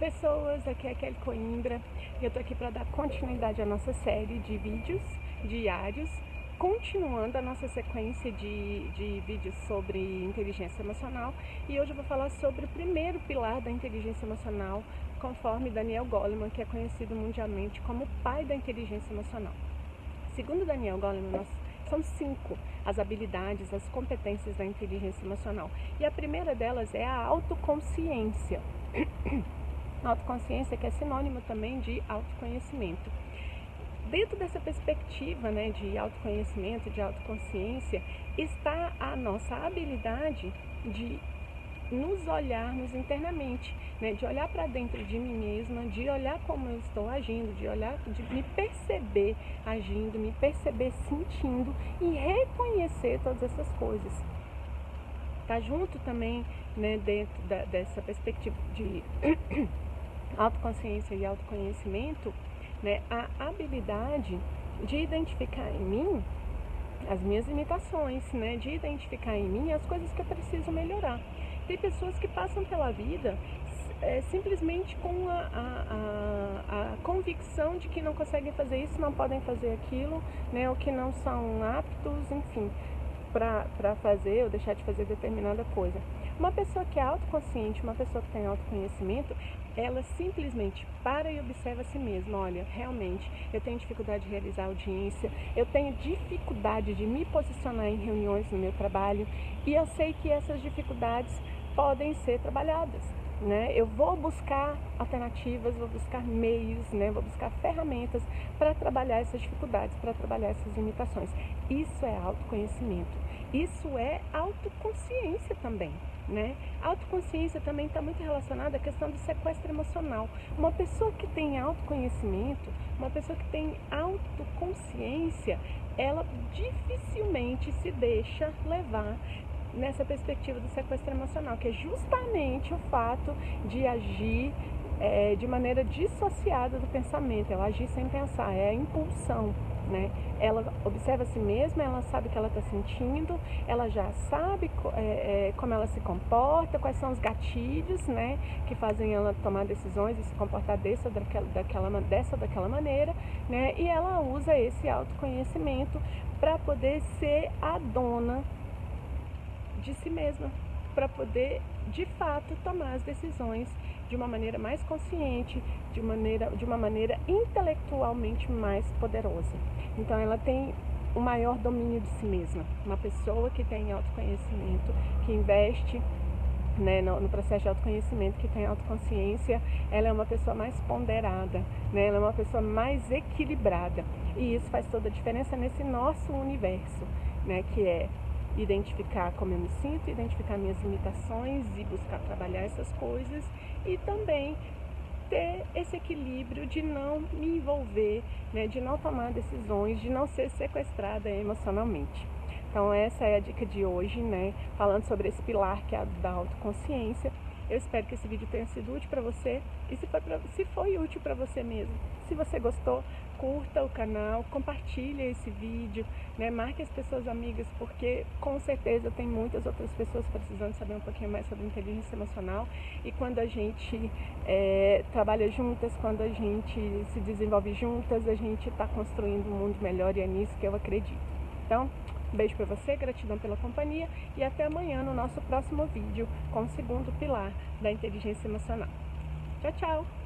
pessoas, aqui é a Kelly Coimbra e eu tô aqui para dar continuidade à nossa série de vídeos diários, continuando a nossa sequência de, de vídeos sobre inteligência emocional e hoje eu vou falar sobre o primeiro pilar da inteligência emocional, conforme Daniel Goleman, que é conhecido mundialmente como o pai da inteligência emocional. Segundo Daniel Goleman, nós são cinco as habilidades, as competências da inteligência emocional. E a primeira delas é a autoconsciência. Autoconsciência que é sinônimo também de autoconhecimento. Dentro dessa perspectiva né, de autoconhecimento, de autoconsciência, está a nossa habilidade de nos olharmos internamente, né? de olhar para dentro de mim mesma, de olhar como eu estou agindo, de olhar, de me perceber agindo, me perceber sentindo e reconhecer todas essas coisas. Tá junto também, né, dentro da, dessa perspectiva de autoconsciência e autoconhecimento, né, a habilidade de identificar em mim as minhas limitações, né, de identificar em mim as coisas que eu preciso melhorar. Tem pessoas que passam pela vida é, simplesmente com a, a, a, a, convicção de que não conseguem fazer isso, não podem fazer aquilo, né, ou que não são aptos, enfim, para fazer ou deixar de fazer determinada coisa. Uma pessoa que é autoconsciente, uma pessoa que tem autoconhecimento, ela simplesmente para e observa a si mesma. Olha, realmente eu tenho dificuldade de realizar audiência, eu tenho dificuldade de me posicionar em reuniões no meu trabalho e eu sei que essas dificuldades podem ser trabalhadas. Né? Eu vou buscar alternativas, vou buscar meios, né? vou buscar ferramentas para trabalhar essas dificuldades, para trabalhar essas limitações. Isso é autoconhecimento. Isso é autoconsciência também né? autoconsciência também está muito relacionada à questão do sequestro emocional. Uma pessoa que tem autoconhecimento, uma pessoa que tem autoconsciência, ela dificilmente se deixa levar nessa perspectiva do sequestro emocional, que é justamente o fato de agir é, de maneira dissociada do pensamento, ela agir sem pensar, é a impulsão né? Ela observa a si mesma, ela sabe o que ela está sentindo, ela já sabe é, como ela se comporta, quais são os gatilhos, né? Que fazem ela tomar decisões e se comportar dessa daquela, daquela, dessa daquela maneira, né? E ela usa esse autoconhecimento para poder ser a dona de si mesma, para poder de fato tomar as decisões de uma maneira mais consciente, de, maneira, de uma maneira intelectualmente mais poderosa. Então ela tem o maior domínio de si mesma. Uma pessoa que tem autoconhecimento, que investe né, no, no, processo de autoconhecimento, que tem autoconsciência, ela é uma pessoa mais ponderada, né, ela é uma pessoa mais equilibrada. E isso faz toda a diferença nesse nosso universo, né, que é identificar como eu me sinto, identificar minhas limitações e buscar trabalhar essas coisas e também ter esse equilíbrio de não me envolver, né, de não tomar decisões, de não ser sequestrada emocionalmente. Então essa é a dica de hoje, né, falando sobre esse pilar que é da autoconsciência. Eu espero que esse vídeo tenha sido útil para você e se foi, pra, se foi útil para você mesmo, se você gostou, curta o canal, compartilhe esse vídeo, né? marque as pessoas amigas, porque com certeza tem muitas outras pessoas precisando saber um pouquinho mais sobre inteligência emocional. E quando a gente é, trabalha juntas, quando a gente se desenvolve juntas, a gente está construindo um mundo melhor e é nisso que eu acredito. Então, beijo para você, gratidão pela companhia e até amanhã no nosso próximo vídeo com o segundo pilar da inteligência emocional. Tchau, tchau!